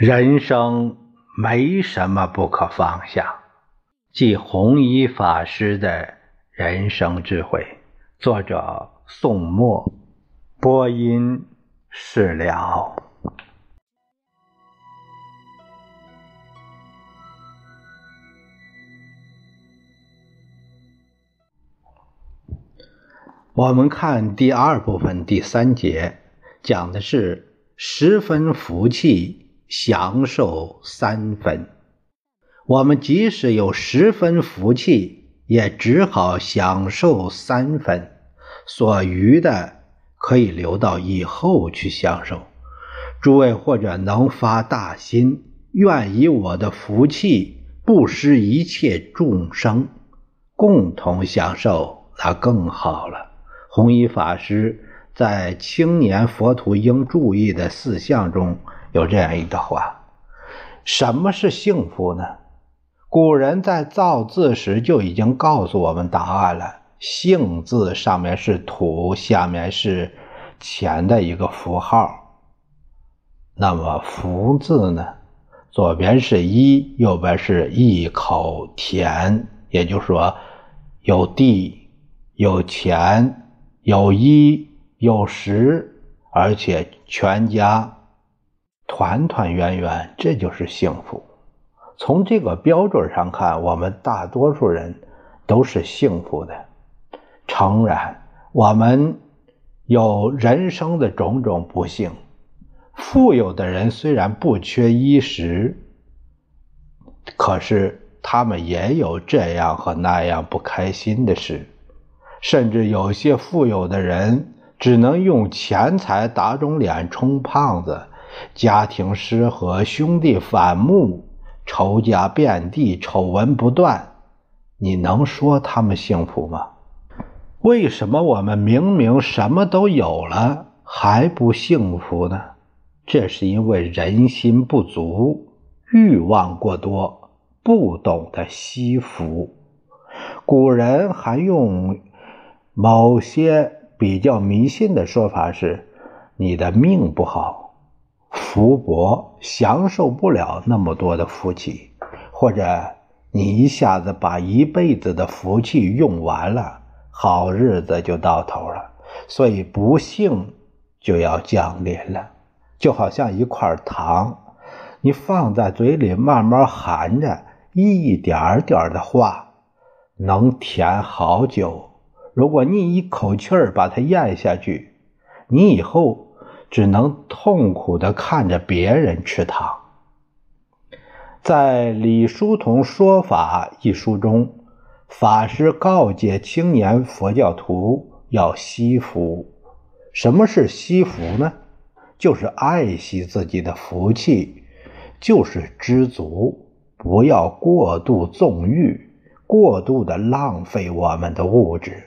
人生没什么不可放下，即弘一法师的人生智慧。作者：宋墨，播音：释了。我们看第二部分第三节，讲的是十分福气。享受三分，我们即使有十分福气，也只好享受三分，所余的可以留到以后去享受。诸位或者能发大心，愿以我的福气布施一切众生，共同享受，那更好了。弘一法师在《青年佛徒应注意的四项》中。有这样一段话：什么是幸福呢？古人在造字时就已经告诉我们答案了。幸字上面是土，下面是钱的一个符号。那么福字呢？左边是一，右边是一口田，也就是说有地、有钱、有衣、有食，而且全家。团团圆圆，这就是幸福。从这个标准上看，我们大多数人都是幸福的。诚然，我们有人生的种种不幸。富有的人虽然不缺衣食，可是他们也有这样和那样不开心的事。甚至有些富有的人只能用钱财打肿脸充胖子。家庭失和，兄弟反目，仇家遍地，丑闻不断，你能说他们幸福吗？为什么我们明明什么都有了还不幸福呢？这是因为人心不足，欲望过多，不懂得惜福。古人还用某些比较迷信的说法是：你的命不好。福薄，享受不了那么多的福气，或者你一下子把一辈子的福气用完了，好日子就到头了，所以不幸就要降临了。就好像一块糖，你放在嘴里慢慢含着，一点点的化，能甜好久。如果你一口气儿把它咽下去，你以后。只能痛苦地看着别人吃糖。在《李叔同说法》一书中，法师告诫青年佛教徒要惜福。什么是惜福呢？就是爱惜自己的福气，就是知足，不要过度纵欲，过度的浪费我们的物质。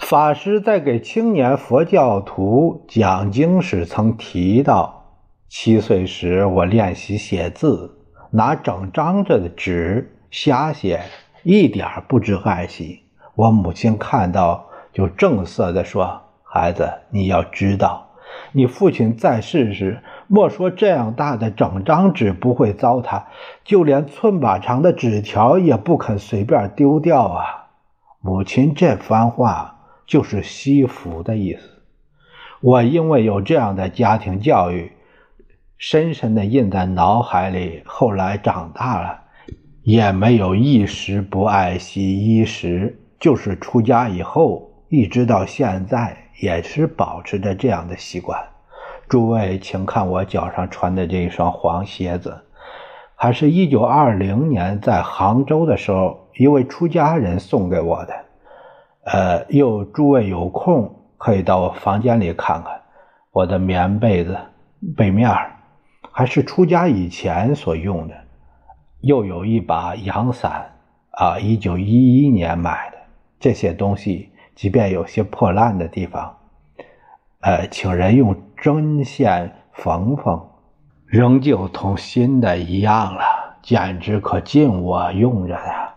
法师在给青年佛教徒讲经时曾提到：七岁时我练习写字，拿整张着的纸瞎写，一点不知爱惜。我母亲看到就正色地说：“孩子，你要知道，你父亲在世时，莫说这样大的整张纸不会糟蹋，就连寸把长的纸条也不肯随便丢掉啊。”母亲这番话。就是惜福的意思。我因为有这样的家庭教育，深深的印在脑海里。后来长大了，也没有一时不爱惜衣食。就是出家以后，一直到现在，也是保持着这样的习惯。诸位，请看我脚上穿的这一双黄鞋子，还是一九二零年在杭州的时候，一位出家人送给我的。呃，又诸位有空可以到我房间里看看，我的棉被子被面还是出家以前所用的，又有一把阳伞啊，一九一一年买的。这些东西即便有些破烂的地方，呃，请人用针线缝缝，仍旧同新的一样了，简直可尽我用着呀。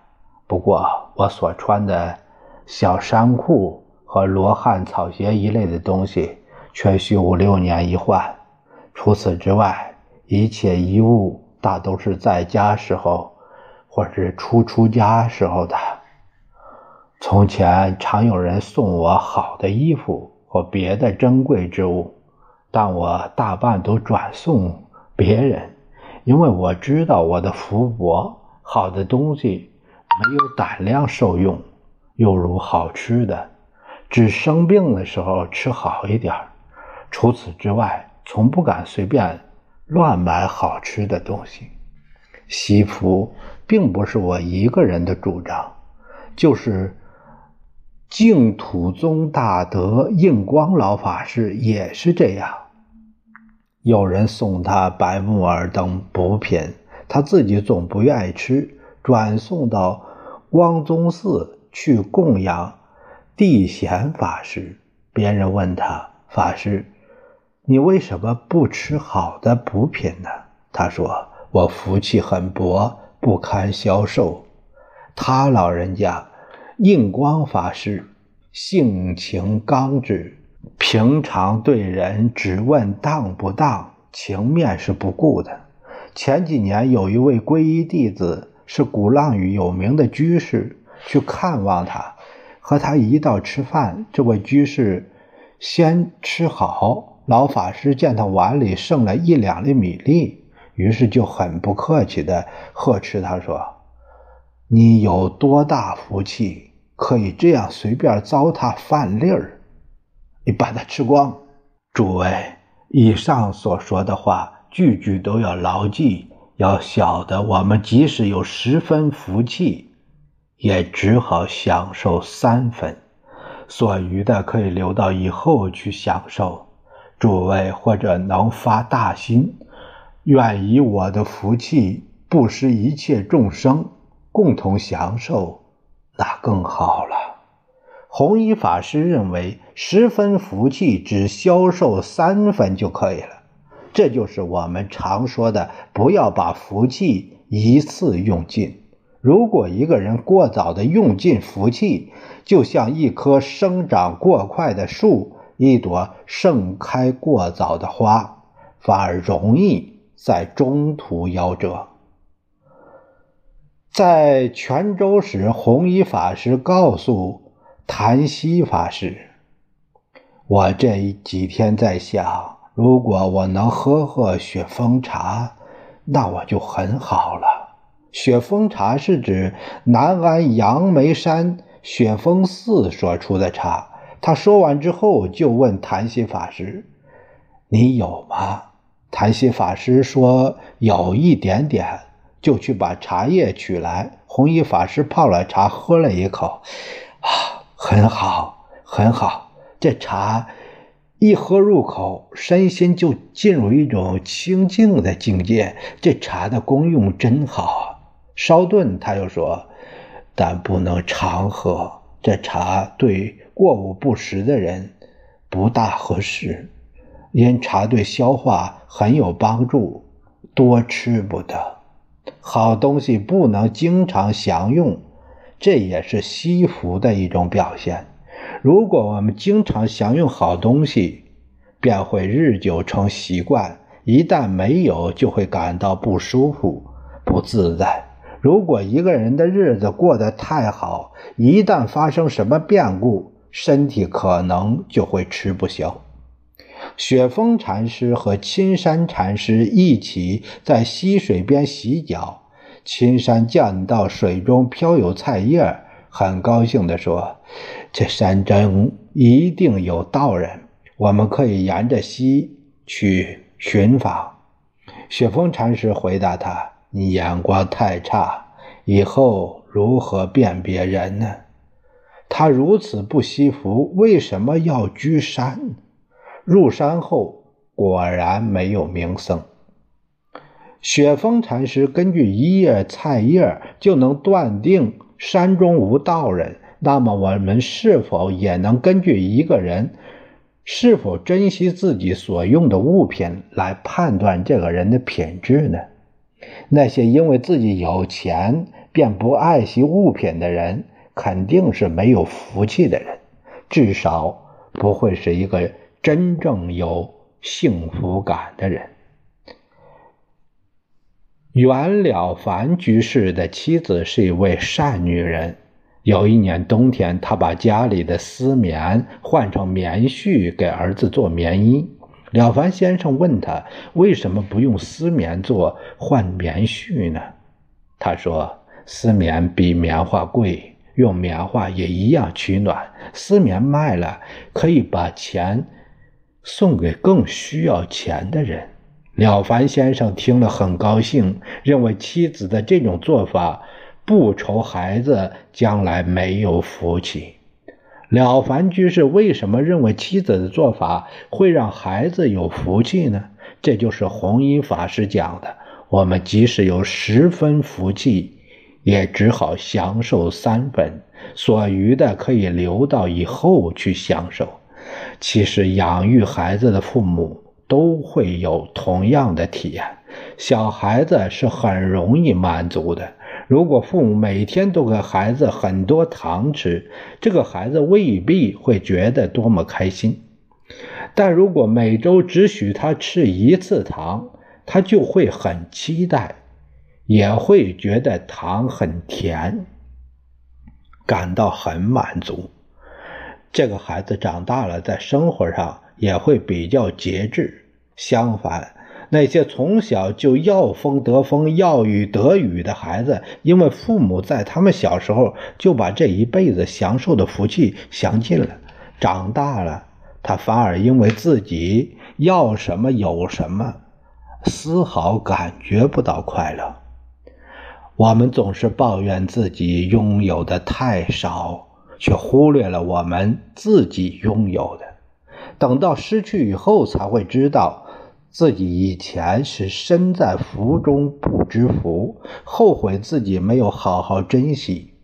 不过我所穿的。小衫裤和罗汉草鞋一类的东西，却需五六年一换。除此之外，一切衣物大都是在家时候，或是出出家时候的。从前常有人送我好的衣服或别的珍贵之物，但我大半都转送别人，因为我知道我的福薄，好的东西没有胆量受用，又如好吃的，只生病的时候吃好一点除此之外，从不敢随便乱买好吃的东西。西服并不是我一个人的主张，就是净土宗大德印光老法师也是这样。有人送他白木耳等补品，他自己总不愿意吃，转送到光宗寺去供养地贤法师。别人问他法师。你为什么不吃好的补品呢？他说：“我福气很薄，不堪消受。”他老人家印光法师性情刚直，平常对人只问当不当，情面是不顾的。前几年有一位皈依弟子，是鼓浪屿有名的居士，去看望他，和他一道吃饭。这位居士先吃好。老法师见他碗里剩了一两粒米粒，于是就很不客气地呵斥他说：“你有多大福气，可以这样随便糟蹋饭粒儿？你把它吃光！”诸位，以上所说的话，句句都要牢记，要晓得，我们即使有十分福气，也只好享受三分，所余的可以留到以后去享受。诸位或者能发大心，愿以我的福气布施一切众生，共同享受，那更好了。弘一法师认为，十分福气只消受三分就可以了。这就是我们常说的，不要把福气一次用尽。如果一个人过早的用尽福气，就像一棵生长过快的树。一朵盛开过早的花，反而容易在中途夭折。在泉州时，弘一法师告诉谭西法师：“我这几天在想，如果我能喝喝雪峰茶，那我就很好了。雪峰茶是指南安杨梅山雪峰寺所出的茶。”他说完之后，就问谭西法师：“你有吗？”谭西法师说：“有一点点。”就去把茶叶取来。弘一法师泡了茶，喝了一口，啊，很好，很好。这茶一喝入口，身心就进入一种清净的境界。这茶的功用真好。稍顿，他又说：“但不能常喝。这茶对……”过午不食的人不大合适，因茶对消化很有帮助，多吃不得。好东西不能经常享用，这也是惜福的一种表现。如果我们经常享用好东西，便会日久成习惯，一旦没有，就会感到不舒服、不自在。如果一个人的日子过得太好，一旦发生什么变故，身体可能就会吃不消。雪峰禅师和青山禅师一起在溪水边洗脚，青山见到水中漂有菜叶，很高兴地说：“这山中一定有道人，我们可以沿着溪去寻访。”雪峰禅师回答他：“你眼光太差，以后如何辨别人呢？”他如此不惜福，为什么要居山？入山后果然没有名声。雪峰禅师根据一叶菜叶就能断定山中无道人，那么我们是否也能根据一个人是否珍惜自己所用的物品来判断这个人的品质呢？那些因为自己有钱便不爱惜物品的人。肯定是没有福气的人，至少不会是一个真正有幸福感的人。袁了凡居士的妻子是一位善女人。有一年冬天，她把家里的丝棉换成棉絮，给儿子做棉衣。了凡先生问他为什么不用丝棉做换棉絮呢？他说：“丝棉比棉花贵，用棉花也一样取暖。丝棉卖了，可以把钱送给更需要钱的人。”了凡先生听了很高兴，认为妻子的这种做法不愁孩子将来没有福气。了凡居士为什么认为妻子的做法会让孩子有福气呢？这就是弘一法师讲的：我们即使有十分福气，也只好享受三分，所余的可以留到以后去享受。其实养育孩子的父母。都会有同样的体验。小孩子是很容易满足的。如果父母每天都给孩子很多糖吃，这个孩子未必会觉得多么开心。但如果每周只许他吃一次糖，他就会很期待，也会觉得糖很甜，感到很满足。这个孩子长大了，在生活上也会比较节制。相反，那些从小就要风得风、要雨得雨的孩子，因为父母在他们小时候就把这一辈子享受的福气享尽了，长大了，他反而因为自己要什么有什么，丝毫感觉不到快乐。我们总是抱怨自己拥有的太少，却忽略了我们自己拥有的。等到失去以后，才会知道。自己以前是身在福中不知福，后悔自己没有好好珍惜。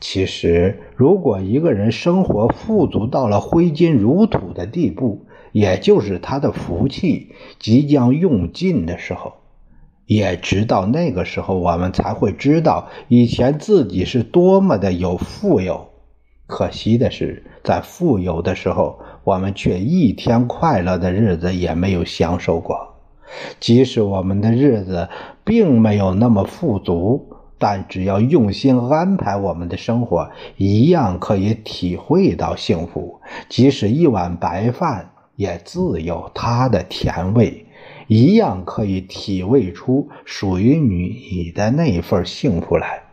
其实，如果一个人生活富足到了挥金如土的地步，也就是他的福气即将用尽的时候。也直到那个时候，我们才会知道以前自己是多么的有富有。可惜的是，在富有的时候。我们却一天快乐的日子也没有享受过，即使我们的日子并没有那么富足，但只要用心安排我们的生活，一样可以体会到幸福。即使一碗白饭也自有它的甜味，一样可以体味出属于你的那份幸福来。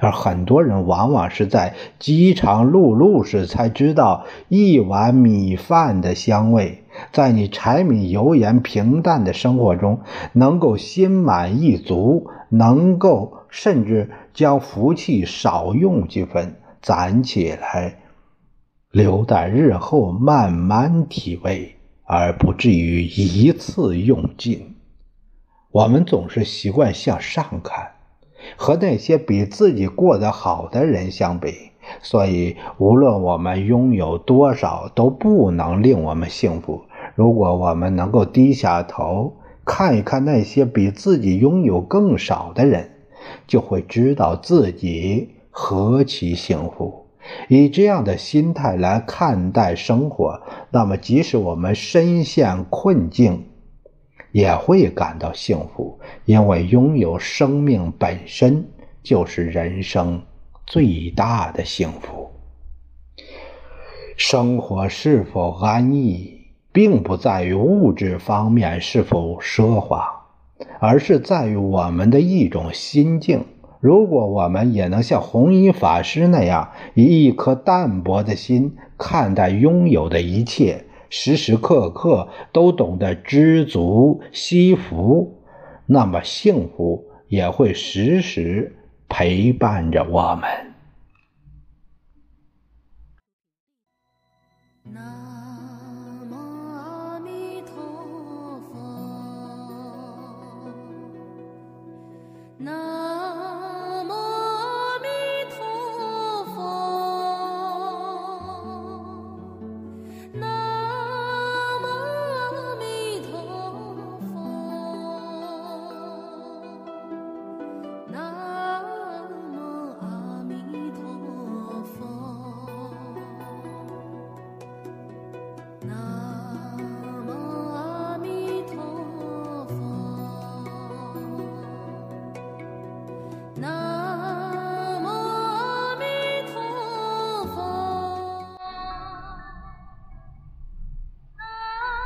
而很多人往往是在饥肠辘辘时才知道一碗米饭的香味。在你柴米油盐平淡的生活中，能够心满意足，能够甚至将福气少用几分，攒起来，留待日后慢慢体味，而不至于一次用尽。我们总是习惯向上看。和那些比自己过得好的人相比，所以无论我们拥有多少，都不能令我们幸福。如果我们能够低下头看一看那些比自己拥有更少的人，就会知道自己何其幸福。以这样的心态来看待生活，那么即使我们身陷困境，也会感到幸福，因为拥有生命本身就是人生最大的幸福。生活是否安逸，并不在于物质方面是否奢华，而是在于我们的一种心境。如果我们也能像弘一法师那样，以一颗淡泊的心看待拥有的一切。时时刻刻都懂得知足惜福，那么幸福也会时时陪伴着我们。